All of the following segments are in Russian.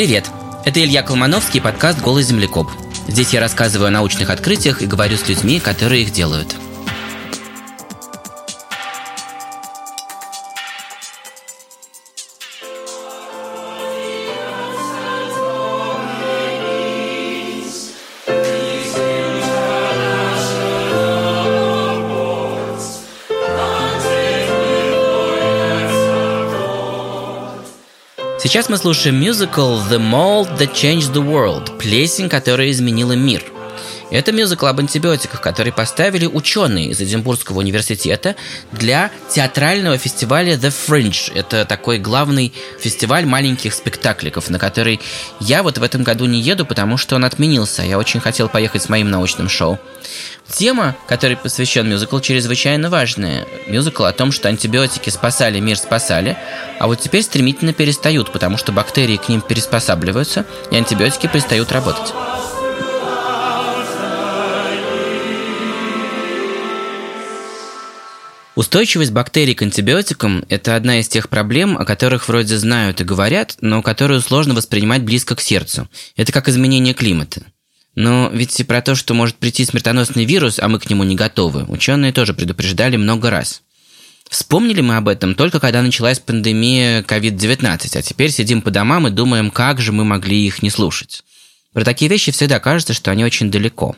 Привет! Это Илья Колмановский, подкаст «Голый землекоп». Здесь я рассказываю о научных открытиях и говорю с людьми, которые их делают – Сейчас мы слушаем мюзикл «The Mold That Changed the World» – «Плесень, которая изменила мир». Это мюзикл об антибиотиках, который поставили ученые из Эдинбургского университета для театрального фестиваля The Fringe. Это такой главный фестиваль маленьких спектакликов, на который я вот в этом году не еду, потому что он отменился. Я очень хотел поехать с моим научным шоу. Тема, которой посвящен мюзикл, чрезвычайно важная. Мюзикл о том, что антибиотики спасали мир, спасали, а вот теперь стремительно перестают, потому что бактерии к ним переспосабливаются, и антибиотики перестают работать. Устойчивость бактерий к антибиотикам – это одна из тех проблем, о которых вроде знают и говорят, но которую сложно воспринимать близко к сердцу. Это как изменение климата. Но ведь и про то, что может прийти смертоносный вирус, а мы к нему не готовы, ученые тоже предупреждали много раз. Вспомнили мы об этом только когда началась пандемия COVID-19, а теперь сидим по домам и думаем, как же мы могли их не слушать. Про такие вещи всегда кажется, что они очень далеко.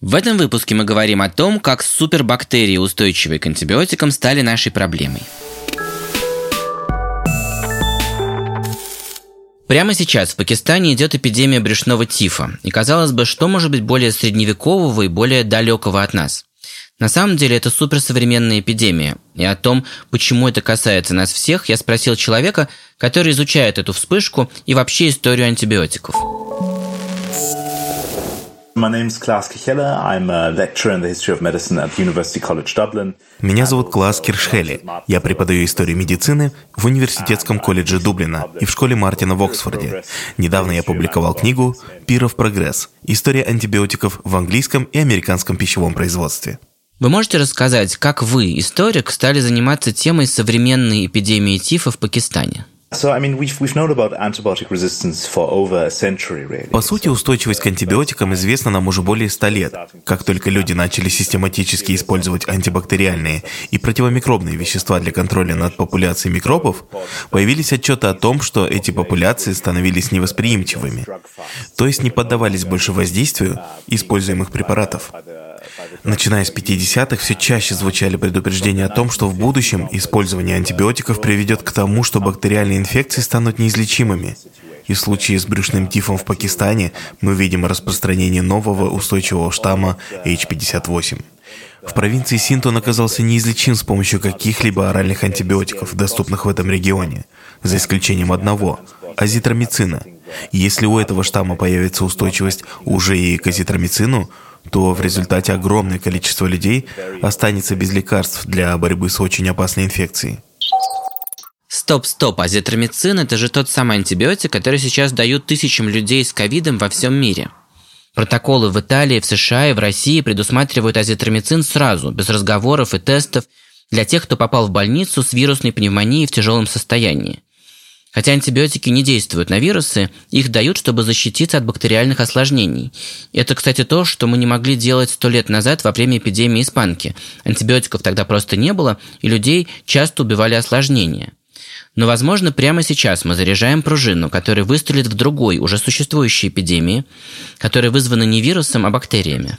В этом выпуске мы говорим о том, как супербактерии, устойчивые к антибиотикам, стали нашей проблемой. Прямо сейчас в Пакистане идет эпидемия брюшного тифа, и казалось бы, что может быть более средневекового и более далекого от нас? На самом деле это суперсовременная эпидемия, и о том, почему это касается нас всех, я спросил человека, который изучает эту вспышку и вообще историю антибиотиков. Меня зовут Класс Киршхелли. Я преподаю историю медицины в Университетском колледже Дублина и в школе Мартина в Оксфорде. Недавно я публиковал книгу «Пиров прогресс. История антибиотиков в английском и американском пищевом производстве». Вы можете рассказать, как вы, историк, стали заниматься темой современной эпидемии тифа в Пакистане? По сути, устойчивость к антибиотикам известна нам уже более ста лет. Как только люди начали систематически использовать антибактериальные и противомикробные вещества для контроля над популяцией микробов, появились отчеты о том, что эти популяции становились невосприимчивыми, то есть не поддавались больше воздействию используемых препаратов. Начиная с 50-х все чаще звучали предупреждения о том, что в будущем использование антибиотиков приведет к тому, что бактериальные инфекции станут неизлечимыми. И в случае с брюшным тифом в Пакистане мы видим распространение нового устойчивого штамма H58. В провинции Синт он оказался неизлечим с помощью каких-либо оральных антибиотиков, доступных в этом регионе, за исключением одного – азитромицина. Если у этого штамма появится устойчивость уже и к азитромицину, то в результате огромное количество людей останется без лекарств для борьбы с очень опасной инфекцией. Стоп, стоп, азитромицин – это же тот самый антибиотик, который сейчас дают тысячам людей с ковидом во всем мире. Протоколы в Италии, в США и в России предусматривают азитромицин сразу, без разговоров и тестов, для тех, кто попал в больницу с вирусной пневмонией в тяжелом состоянии. Хотя антибиотики не действуют на вирусы, их дают, чтобы защититься от бактериальных осложнений. Это, кстати, то, что мы не могли делать сто лет назад во время эпидемии испанки. Антибиотиков тогда просто не было, и людей часто убивали осложнения. Но, возможно, прямо сейчас мы заряжаем пружину, которая выстрелит в другой, уже существующей эпидемии, которая вызвана не вирусом, а бактериями.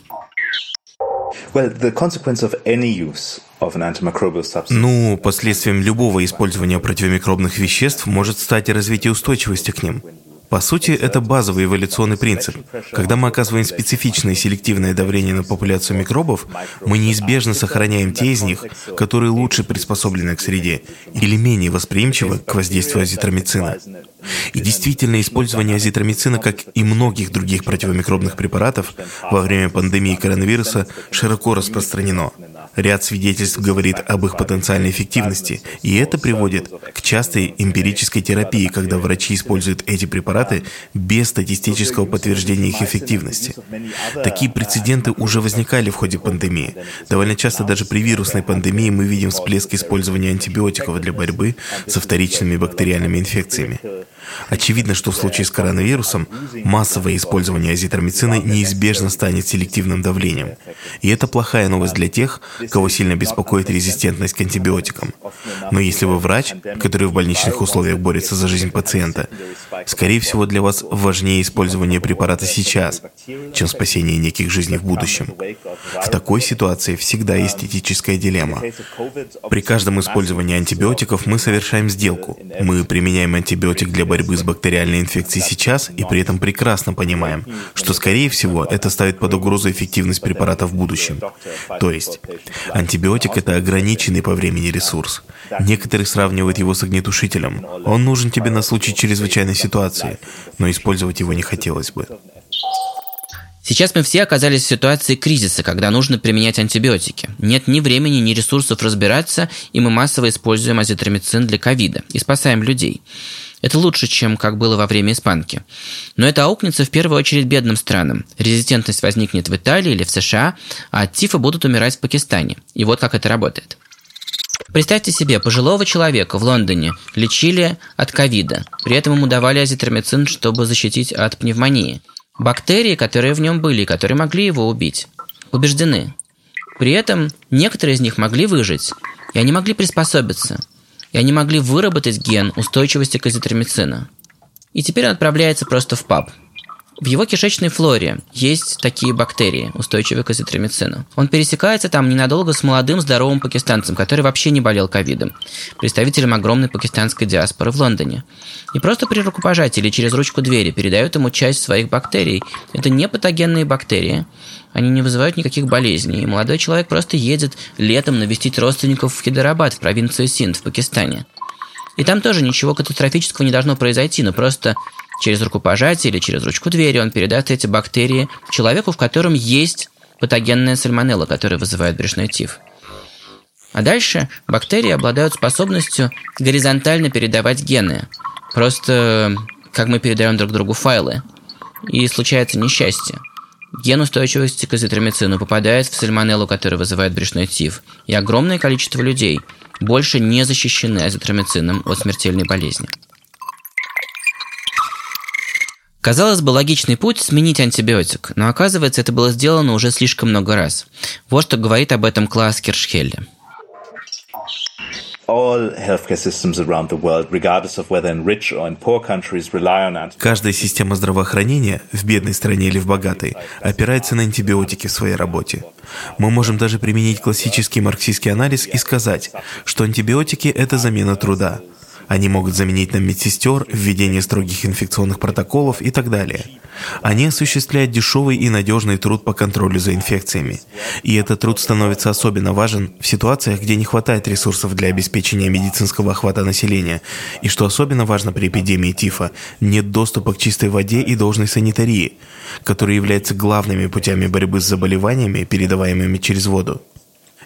Ну, последствием любого использования противомикробных веществ может стать развитие устойчивости к ним. По сути, это базовый эволюционный принцип. Когда мы оказываем специфичное селективное давление на популяцию микробов, мы неизбежно сохраняем те из них, которые лучше приспособлены к среде или менее восприимчивы к воздействию азитромицина. И действительно, использование азитромицина, как и многих других противомикробных препаратов, во время пандемии коронавируса широко распространено. Ряд свидетельств говорит об их потенциальной эффективности, и это приводит к частой эмпирической терапии, когда врачи используют эти препараты без статистического подтверждения их эффективности. Такие прецеденты уже возникали в ходе пандемии. Довольно часто даже при вирусной пандемии мы видим всплеск использования антибиотиков для борьбы со вторичными бактериальными инфекциями. Очевидно, что в случае с коронавирусом массовое использование азитромицина неизбежно станет селективным давлением. И это плохая новость для тех, кого сильно беспокоит резистентность к антибиотикам. Но если вы врач, который в больничных условиях борется за жизнь пациента, скорее всего для вас важнее использование препарата сейчас, чем спасение неких жизней в будущем. В такой ситуации всегда есть этическая дилемма. При каждом использовании антибиотиков мы совершаем сделку. Мы применяем антибиотик для борьбы с бактериальной инфекцией сейчас и при этом прекрасно понимаем, что, скорее всего, это ставит под угрозу эффективность препарата в будущем. То есть, антибиотик – это ограниченный по времени ресурс. Некоторые сравнивают его с огнетушителем. Он нужен тебе на случай чрезвычайной ситуации, но использовать его не хотелось бы. Сейчас мы все оказались в ситуации кризиса, когда нужно применять антибиотики. Нет ни времени, ни ресурсов разбираться, и мы массово используем азитромицин для ковида и спасаем людей. Это лучше, чем как было во время испанки. Но это аукнется в первую очередь бедным странам. Резистентность возникнет в Италии или в США, а от тифа будут умирать в Пакистане. И вот как это работает. Представьте себе, пожилого человека в Лондоне лечили от ковида. При этом ему давали азитромицин, чтобы защитить от пневмонии. Бактерии, которые в нем были, которые могли его убить, убеждены. При этом некоторые из них могли выжить, и они могли приспособиться – и они могли выработать ген устойчивости к азитромицину. И теперь он отправляется просто в паб. В его кишечной флоре есть такие бактерии, устойчивые к азитромицину. Он пересекается там ненадолго с молодым здоровым пакистанцем, который вообще не болел ковидом, представителем огромной пакистанской диаспоры в Лондоне. И просто при рукопожатии или через ручку двери передают ему часть своих бактерий. Это не патогенные бактерии, они не вызывают никаких болезней. И молодой человек просто едет летом навестить родственников в Хидарабад, в провинцию Синд, в Пакистане. И там тоже ничего катастрофического не должно произойти, но просто через рукопожатие или через ручку двери он передаст эти бактерии человеку, в котором есть патогенная сальмонелла, которая вызывает брюшной тиф. А дальше бактерии обладают способностью горизонтально передавать гены. Просто как мы передаем друг другу файлы. И случается несчастье. Ген устойчивости к азитромицину попадает в сальмонеллу, которая вызывает брюшной тиф, и огромное количество людей больше не защищены азитромицином от смертельной болезни. Казалось бы, логичный путь – сменить антибиотик, но оказывается, это было сделано уже слишком много раз. Вот что говорит об этом Класс Киршхелли. Каждая система здравоохранения, в бедной стране или в богатой, опирается на антибиотики в своей работе. Мы можем даже применить классический марксистский анализ и сказать, что антибиотики – это замена труда. Они могут заменить нам медсестер, введение строгих инфекционных протоколов и так далее. Они осуществляют дешевый и надежный труд по контролю за инфекциями. И этот труд становится особенно важен в ситуациях, где не хватает ресурсов для обеспечения медицинского охвата населения. И что особенно важно при эпидемии тифа, нет доступа к чистой воде и должной санитарии, которые являются главными путями борьбы с заболеваниями, передаваемыми через воду.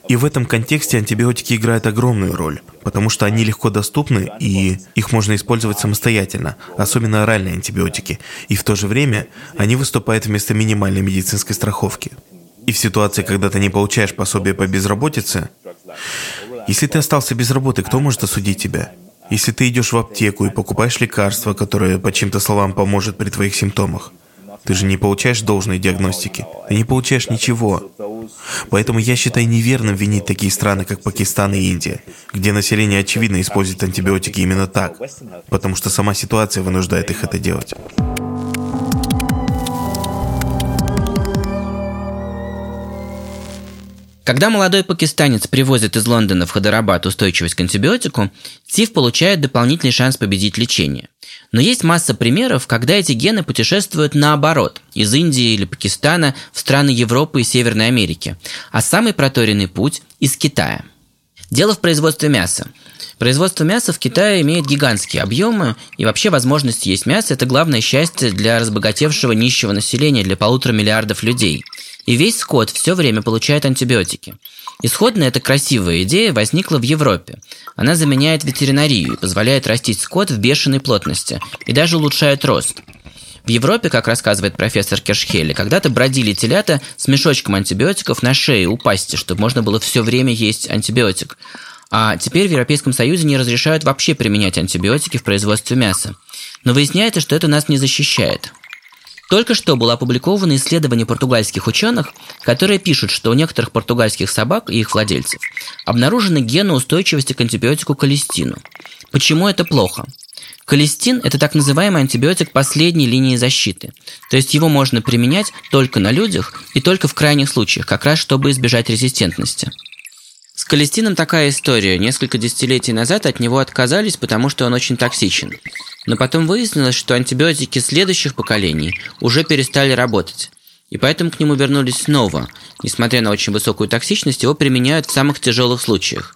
И в этом контексте антибиотики играют огромную роль, потому что они легко доступны и их можно использовать самостоятельно, особенно оральные антибиотики, и в то же время они выступают вместо минимальной медицинской страховки. И в ситуации, когда ты не получаешь пособие по безработице, если ты остался без работы, кто может осудить тебя? Если ты идешь в аптеку и покупаешь лекарство, которое, по чьим-то словам, поможет при твоих симптомах, ты же не получаешь должной диагностики. Ты не получаешь ничего. Поэтому я считаю неверным винить такие страны, как Пакистан и Индия, где население очевидно использует антибиотики именно так, потому что сама ситуация вынуждает их это делать. Когда молодой пакистанец привозит из Лондона в Хадарабад устойчивость к антибиотику, ТИФ получает дополнительный шанс победить лечение. Но есть масса примеров, когда эти гены путешествуют наоборот, из Индии или Пакистана в страны Европы и Северной Америки, а самый проторенный путь – из Китая. Дело в производстве мяса. Производство мяса в Китае имеет гигантские объемы, и вообще возможность есть мясо – это главное счастье для разбогатевшего нищего населения, для полутора миллиардов людей – и весь скот все время получает антибиотики. Исходно эта красивая идея возникла в Европе. Она заменяет ветеринарию и позволяет растить скот в бешеной плотности и даже улучшает рост. В Европе, как рассказывает профессор Кершхелли, когда-то бродили телята с мешочком антибиотиков на шее у пасти, чтобы можно было все время есть антибиотик. А теперь в Европейском Союзе не разрешают вообще применять антибиотики в производстве мяса. Но выясняется, что это нас не защищает. Только что было опубликовано исследование португальских ученых, которые пишут, что у некоторых португальских собак и их владельцев обнаружены гены устойчивости к антибиотику колестину. Почему это плохо? Колестин – это так называемый антибиотик последней линии защиты. То есть его можно применять только на людях и только в крайних случаях, как раз чтобы избежать резистентности. С колестином такая история. Несколько десятилетий назад от него отказались, потому что он очень токсичен. Но потом выяснилось, что антибиотики следующих поколений уже перестали работать. И поэтому к нему вернулись снова. Несмотря на очень высокую токсичность, его применяют в самых тяжелых случаях.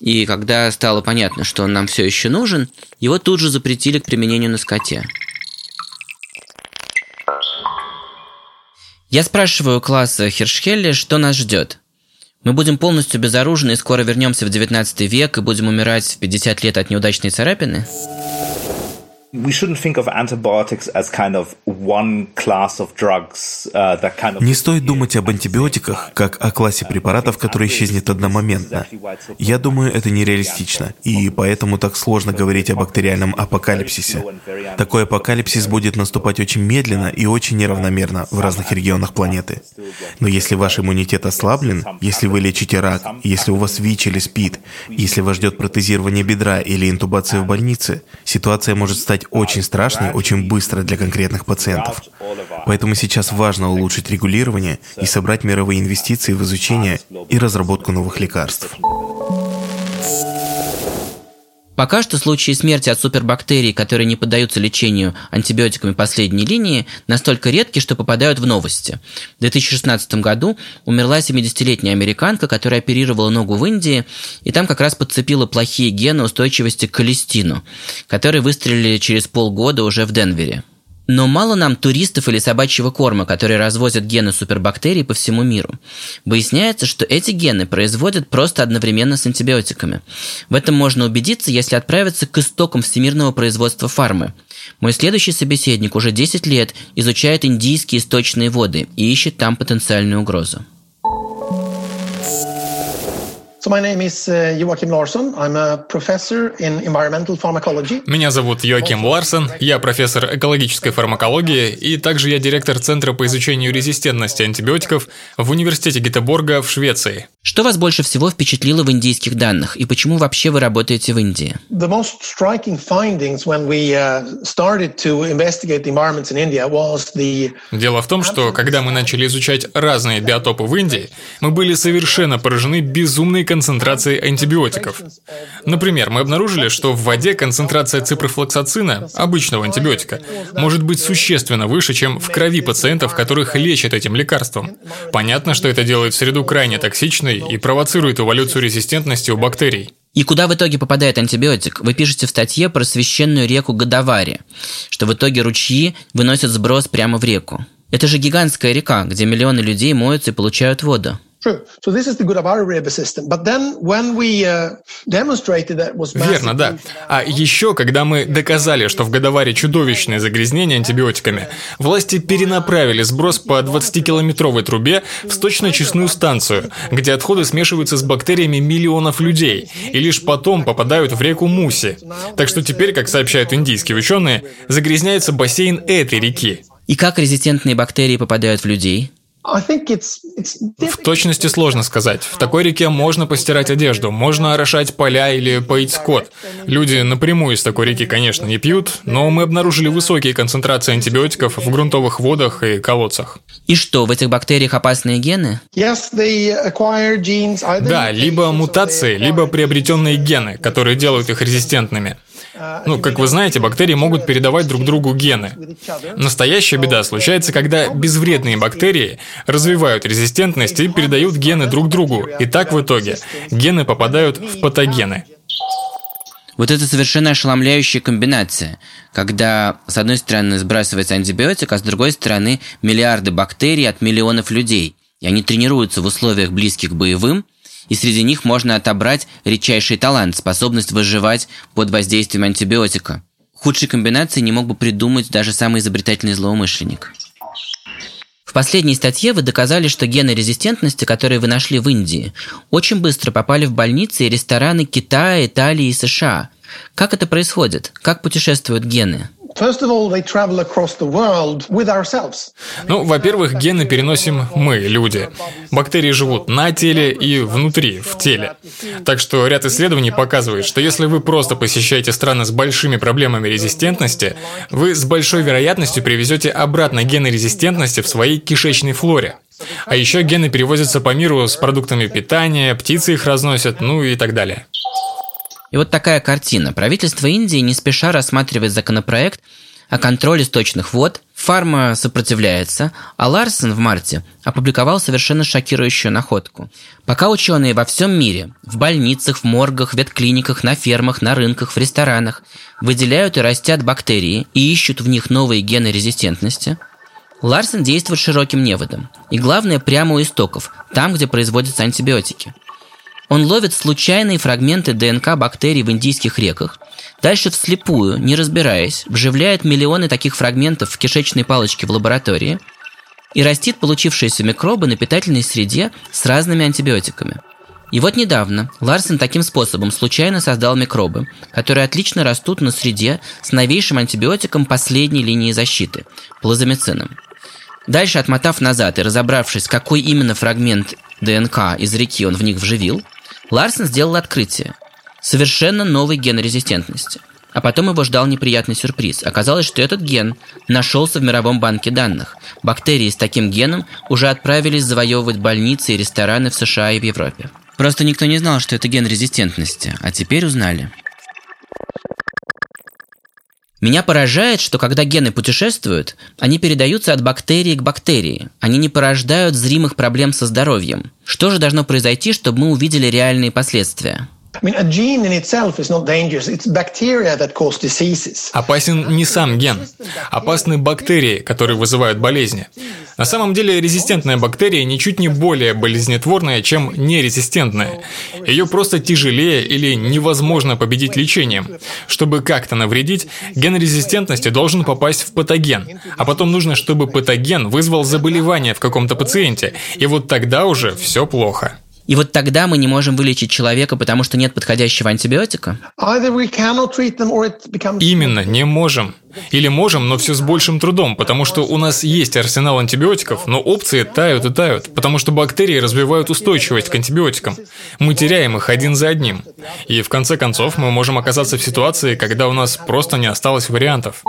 И когда стало понятно, что он нам все еще нужен, его тут же запретили к применению на скоте. Я спрашиваю класса Хершхелли, что нас ждет. Мы будем полностью безоружны и скоро вернемся в 19 век и будем умирать в 50 лет от неудачной царапины? Не стоит думать об антибиотиках как о классе препаратов, который исчезнет одномоментно. Я думаю, это нереалистично, и поэтому так сложно говорить о бактериальном апокалипсисе. Такой апокалипсис будет наступать очень медленно и очень неравномерно в разных регионах планеты. Но если ваш иммунитет ослаблен, если вы лечите рак, если у вас ВИЧ или СПИД, если вас ждет протезирование бедра или интубация в больнице, ситуация может стать стать очень страшной очень быстро для конкретных пациентов. Поэтому сейчас важно улучшить регулирование и собрать мировые инвестиции в изучение и разработку новых лекарств. Пока что случаи смерти от супербактерий, которые не поддаются лечению антибиотиками последней линии, настолько редки, что попадают в новости. В 2016 году умерла 70-летняя американка, которая оперировала ногу в Индии, и там как раз подцепила плохие гены устойчивости к холестину, которые выстрелили через полгода уже в Денвере. Но мало нам туристов или собачьего корма, которые развозят гены супербактерий по всему миру. Выясняется, что эти гены производят просто одновременно с антибиотиками. В этом можно убедиться, если отправиться к истокам всемирного производства фармы. Мой следующий собеседник уже 10 лет изучает индийские источные воды и ищет там потенциальную угрозу. So my name is uh, Joachim Larsson. I'm a professor in environmental pharmacology. Меня зовут Йоаким Ларсон, я профессор экологической фармакологии, и также я директор Центра по изучению резистентности антибиотиков в Университете Гетеборга в Швеции. Что вас больше всего впечатлило в индийских данных, и почему вообще вы работаете в Индии? The most striking findings when we uh, started to investigate the environments in India was the... Дело в том, что когда мы начали изучать разные биотопы в Индии, мы были совершенно поражены безумной концентрацией антибиотиков. Например, мы обнаружили, что в воде концентрация ципрофлоксацина, обычного антибиотика, может быть существенно выше, чем в крови пациентов, которых лечат этим лекарством. Понятно, что это делает среду крайне токсичной, и провоцирует эволюцию резистентности у бактерий. И куда в итоге попадает антибиотик? Вы пишете в статье про священную реку Гадавари, что в итоге ручьи выносят сброс прямо в реку. Это же гигантская река, где миллионы людей моются и получают воду. Верно, да. А еще, когда мы доказали, что в Годоваре чудовищное загрязнение антибиотиками, власти перенаправили сброс по 20-километровой трубе в сточно-честную станцию, где отходы смешиваются с бактериями миллионов людей, и лишь потом попадают в реку Муси. Так что теперь, как сообщают индийские ученые, загрязняется бассейн этой реки. И как резистентные бактерии попадают в людей? В точности сложно сказать. В такой реке можно постирать одежду, можно орошать поля или поить скот. Люди напрямую из такой реки, конечно, не пьют, но мы обнаружили высокие концентрации антибиотиков в грунтовых водах и колодцах. И что, в этих бактериях опасные гены? Да, либо мутации, либо приобретенные гены, которые делают их резистентными. Ну, как вы знаете, бактерии могут передавать друг другу гены. Настоящая беда случается, когда безвредные бактерии развивают резистентность и передают гены друг другу. И так в итоге гены попадают в патогены. Вот это совершенно ошеломляющая комбинация, когда с одной стороны сбрасывается антибиотик, а с другой стороны миллиарды бактерий от миллионов людей, и они тренируются в условиях близких к боевым – И среди них можно отобрать редчайший талант, способность выживать под воздействием антибиотика. Худшей комбинации не мог бы придумать даже самый изобретательный злоумышленник. В последней статье вы доказали, что гены резистентности, которые вы нашли в Индии, очень быстро попали в больницы и рестораны Китая, Италии и США. Как это происходит? Как путешествуют гены? Ну, во-первых, гены переносим мы, люди. Бактерии живут на теле и внутри, в теле. Так что ряд исследований показывает, что если вы просто посещаете страны с большими проблемами резистентности, вы с большой вероятностью привезете обратно гены резистентности в своей кишечной флоре. А еще гены перевозятся по миру с продуктами питания, птицы их разносят, ну и так далее. И вот такая картина. Правительство Индии не спеша рассматривает законопроект о контроле сточных вод, фарма сопротивляется, а Ларсен в марте опубликовал совершенно шокирующую находку. Пока ученые во всем мире, в больницах, в моргах, ветклиниках, на фермах, на рынках, в ресторанах, выделяют и растят бактерии и ищут в них новые гены резистентности, Ларсен действует широким неводом. И главное, прямо у истоков, там, где производятся антибиотики – он ловит случайные фрагменты ДНК бактерий в индийских реках, дальше вслепую, не разбираясь, вживляет миллионы таких фрагментов в кишечные палочки в лаборатории и растит получившиеся микробы на питательной среде с разными антибиотиками. И вот недавно Ларсен таким способом случайно создал микробы, которые отлично растут на среде с новейшим антибиотиком последней линии защиты – плазомицином. Дальше, отмотав назад и разобравшись, какой именно фрагмент ДНК из реки он в них вживил, Ларсен сделал открытие. Совершенно новый ген резистентности. А потом его ждал неприятный сюрприз. Оказалось, что этот ген нашелся в мировом банке данных. Бактерии с таким геном уже отправились завоевывать больницы и рестораны в США и в Европе. Просто никто не знал, что это ген резистентности, а теперь узнали. Меня поражает, что когда гены путешествуют, они передаются от бактерии к бактерии. Они не порождают зримых проблем со здоровьем. Что же должно произойти, чтобы мы увидели реальные последствия? Опасен не сам ген. Опасны бактерии, которые вызывают болезни. На самом деле резистентная бактерия ничуть не более болезнетворная, чем нерезистентная. Ее просто тяжелее или невозможно победить лечением. Чтобы как-то навредить, ген резистентности должен попасть в патоген. А потом нужно, чтобы патоген вызвал заболевание в каком-то пациенте. И вот тогда уже все плохо. И вот тогда мы не можем вылечить человека, потому что нет подходящего антибиотика? Именно, не можем. Или можем, но все с большим трудом, потому что у нас есть арсенал антибиотиков, но опции тают и тают, потому что бактерии развивают устойчивость к антибиотикам. Мы теряем их один за одним. И в конце концов мы можем оказаться в ситуации, когда у нас просто не осталось вариантов.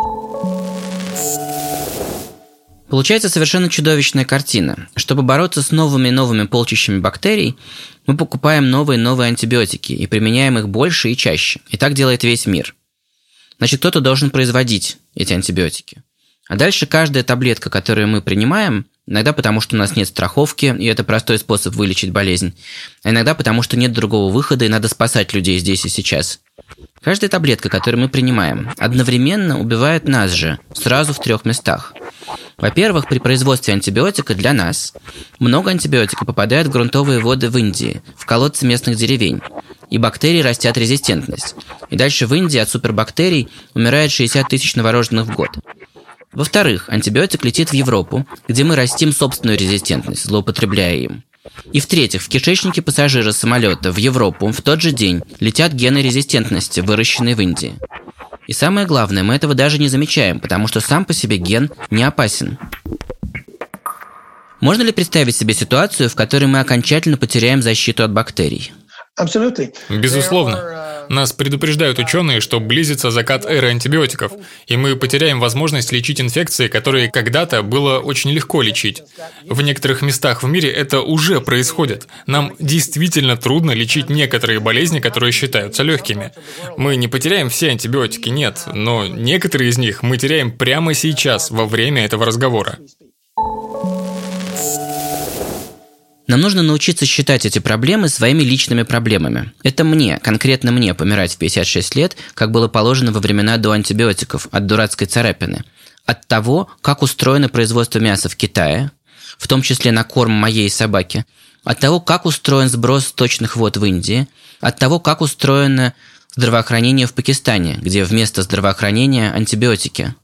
Получается совершенно чудовищная картина. Чтобы бороться с новыми и новыми полчищами бактерий, мы покупаем новые и новые антибиотики и применяем их больше и чаще. И так делает весь мир. Значит, кто-то должен производить эти антибиотики. А дальше каждая таблетка, которую мы принимаем, иногда потому, что у нас нет страховки, и это простой способ вылечить болезнь, а иногда потому, что нет другого выхода, и надо спасать людей здесь и сейчас. Каждая таблетка, которую мы принимаем, одновременно убивает нас же, сразу в трех местах. Во-первых, при производстве антибиотика для нас много антибиотика попадает в грунтовые воды в Индии, в колодцы местных деревень, и бактерии растят резистентность. И дальше в Индии от супербактерий умирает 60 тысяч новорожденных в год. Во-вторых, антибиотик летит в Европу, где мы растим собственную резистентность, злоупотребляя им. И в-третьих, в кишечнике пассажира самолета в Европу в тот же день летят гены резистентности, выращенные в Индии. И самое главное, мы этого даже не замечаем, потому что сам по себе ген не опасен. Можно ли представить себе ситуацию, в которой мы окончательно потеряем защиту от бактерий? Безусловно. Нас предупреждают ученые, что близится закат эры антибиотиков, и мы потеряем возможность лечить инфекции, которые когда-то было очень легко лечить. В некоторых местах в мире это уже происходит. Нам действительно трудно лечить некоторые болезни, которые считаются легкими. Мы не потеряем все антибиотики, нет, но некоторые из них мы теряем прямо сейчас, во время этого разговора. Нам нужно научиться считать эти проблемы своими личными проблемами. Это мне, конкретно мне, помирать в 56 лет, как было положено во времена до антибиотиков, от дурацкой царапины. От того, как устроено производство мяса в Китае, в том числе на корм моей собаки, от того, как устроен сброс точных вод в Индии, от того, как устроено здравоохранение в Пакистане, где вместо здравоохранения антибиотики.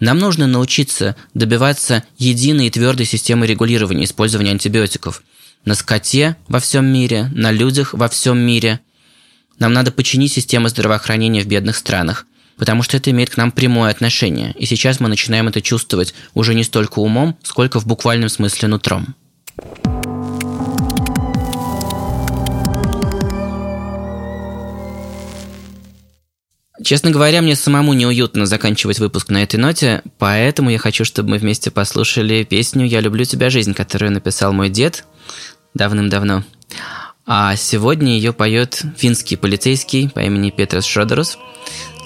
Нам нужно научиться добиваться единой и твердой системы регулирования использования антибиотиков на скоте во всем мире, на людях во всем мире. Нам надо починить систему здравоохранения в бедных странах, потому что это имеет к нам прямое отношение, и сейчас мы начинаем это чувствовать уже не столько умом, сколько в буквальном смысле нутром. Честно говоря, мне самому неуютно заканчивать выпуск на этой ноте, поэтому я хочу, чтобы мы вместе послушали песню «Я люблю тебя, жизнь», которую написал мой дед давным-давно. А сегодня ее поет финский полицейский по имени Петрос Шродерус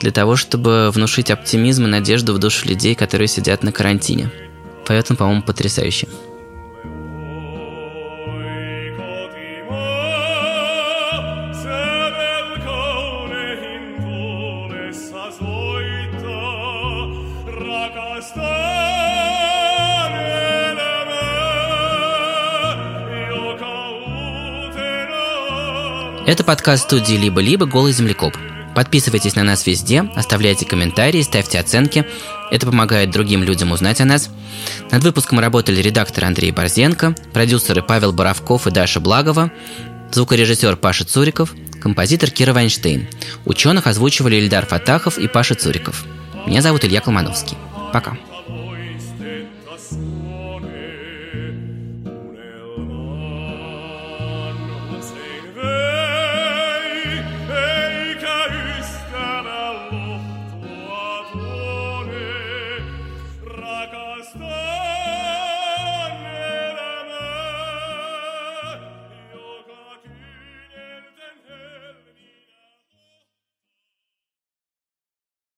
для того, чтобы внушить оптимизм и надежду в душу людей, которые сидят на карантине. Поет он, по-моему, потрясающе. Это подкаст студии «Либо-либо. Голый землекоп». Подписывайтесь на нас везде, оставляйте комментарии, ставьте оценки. Это помогает другим людям узнать о нас. Над выпуском работали редактор Андрей Борзенко, продюсеры Павел Боровков и Даша Благова, звукорежиссер Паша Цуриков, композитор Кира Вайнштейн. Ученых озвучивали Ильдар Фатахов и Паша Цуриков. Меня зовут Илья Колмановский. Пока.